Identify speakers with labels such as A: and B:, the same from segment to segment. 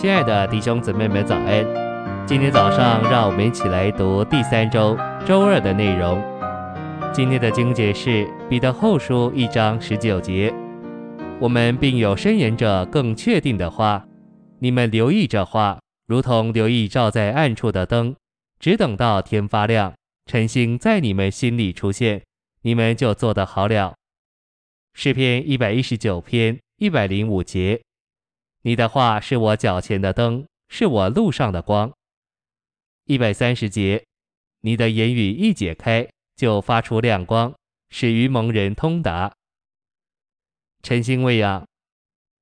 A: 亲爱的弟兄姊妹们，早安！今天早上，让我们一起来读第三周周二的内容。今天的经节是彼得后书一章十九节。我们并有申言者更确定的话，你们留意这话，如同留意照在暗处的灯，只等到天发亮，晨星在你们心里出现，你们就做得好了。诗篇一百一十九篇一百零五节。你的话是我脚前的灯，是我路上的光。一百三十节，你的言语一解开，就发出亮光，使愚蒙人通达。晨星未养，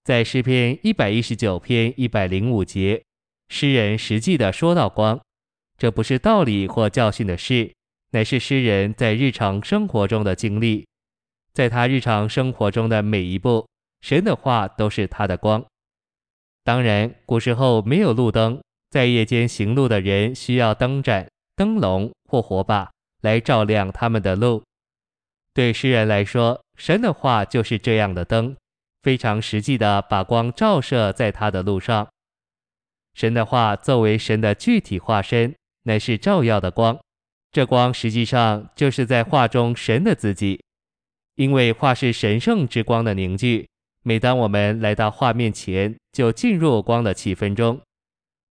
A: 在诗篇一百一十九篇一百零五节，诗人实际的说到光，这不是道理或教训的事，乃是诗人在日常生活中的经历，在他日常生活中的每一步，神的话都是他的光。当然，古时候没有路灯，在夜间行路的人需要灯盏、灯笼或火把来照亮他们的路。对诗人来说，神的话就是这样的灯，非常实际地把光照射在他的路上。神的话作为神的具体化身，乃是照耀的光。这光实际上就是在画中神的自己，因为画是神圣之光的凝聚。每当我们来到画面前，就进入光的气氛中。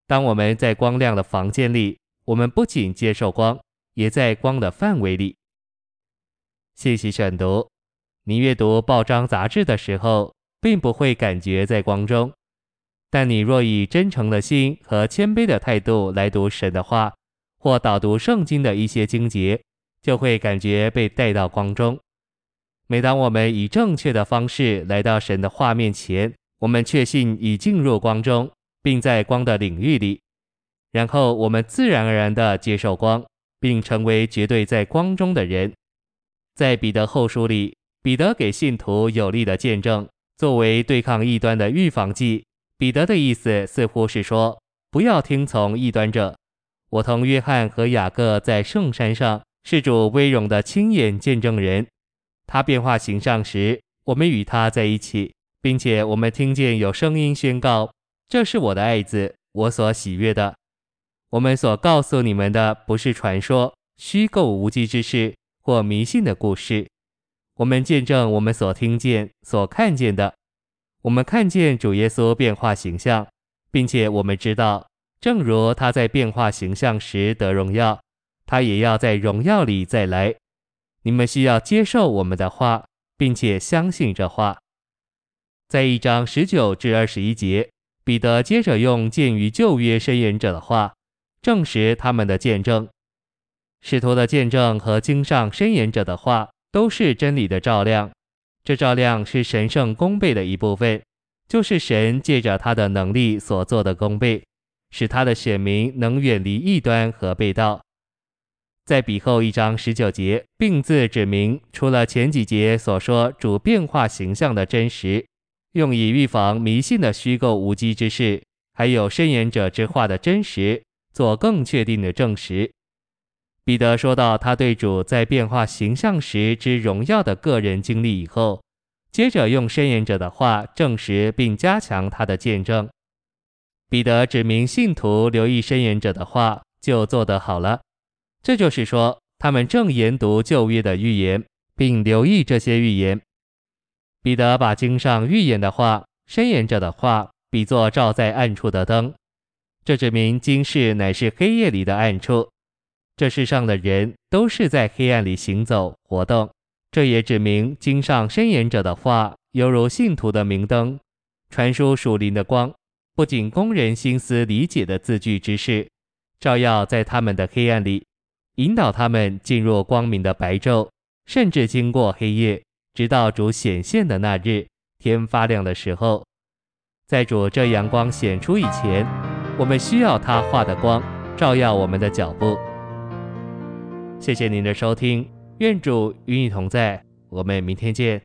A: 当我们在光亮的房间里，我们不仅接受光，也在光的范围里。信息选读：你阅读报章杂志的时候，并不会感觉在光中；但你若以真诚的心和谦卑的态度来读神的话，或导读圣经的一些经节，就会感觉被带到光中。每当我们以正确的方式来到神的画面前，我们确信已进入光中，并在光的领域里，然后我们自然而然地接受光，并成为绝对在光中的人。在彼得后书里，彼得给信徒有力的见证，作为对抗异端的预防剂。彼得的意思似乎是说，不要听从异端者。我同约翰和雅各在圣山上是主威荣的亲眼见证人。他变化形象时，我们与他在一起，并且我们听见有声音宣告：“这是我的爱子，我所喜悦的。”我们所告诉你们的不是传说、虚构无稽之事或迷信的故事。我们见证我们所听见、所看见的。我们看见主耶稣变化形象，并且我们知道，正如他在变化形象时得荣耀，他也要在荣耀里再来。你们需要接受我们的话，并且相信这话。在一章十九至二十一节，彼得接着用鉴于旧约申言者的话，证实他们的见证。使徒的见证和经上申言者的话都是真理的照亮。这照亮是神圣功倍的一部分，就是神借着他的能力所做的功倍，使他的选民能远离异端和背道。在彼后一章十九节，并字指明，除了前几节所说主变化形象的真实，用以预防迷信的虚构无稽之事，还有申言者之话的真实，做更确定的证实。彼得说到他对主在变化形象时之荣耀的个人经历以后，接着用申言者的话证实并加强他的见证。彼得指明信徒留意申言者的话，就做得好了。这就是说，他们正研读旧约的预言，并留意这些预言。彼得把经上预言的话、申言者的话比作照在暗处的灯，这指明今世乃是黑夜里的暗处，这世上的人都是在黑暗里行走活动。这也指明经上申言者的话犹如信徒的明灯，传输属灵的光，不仅供人心思理解的字句之事，照耀在他们的黑暗里。引导他们进入光明的白昼，甚至经过黑夜，直到主显现的那日，天发亮的时候。在主这阳光显出以前，我们需要他画的光照耀我们的脚步。谢谢您的收听，愿主与你同在，我们明天见。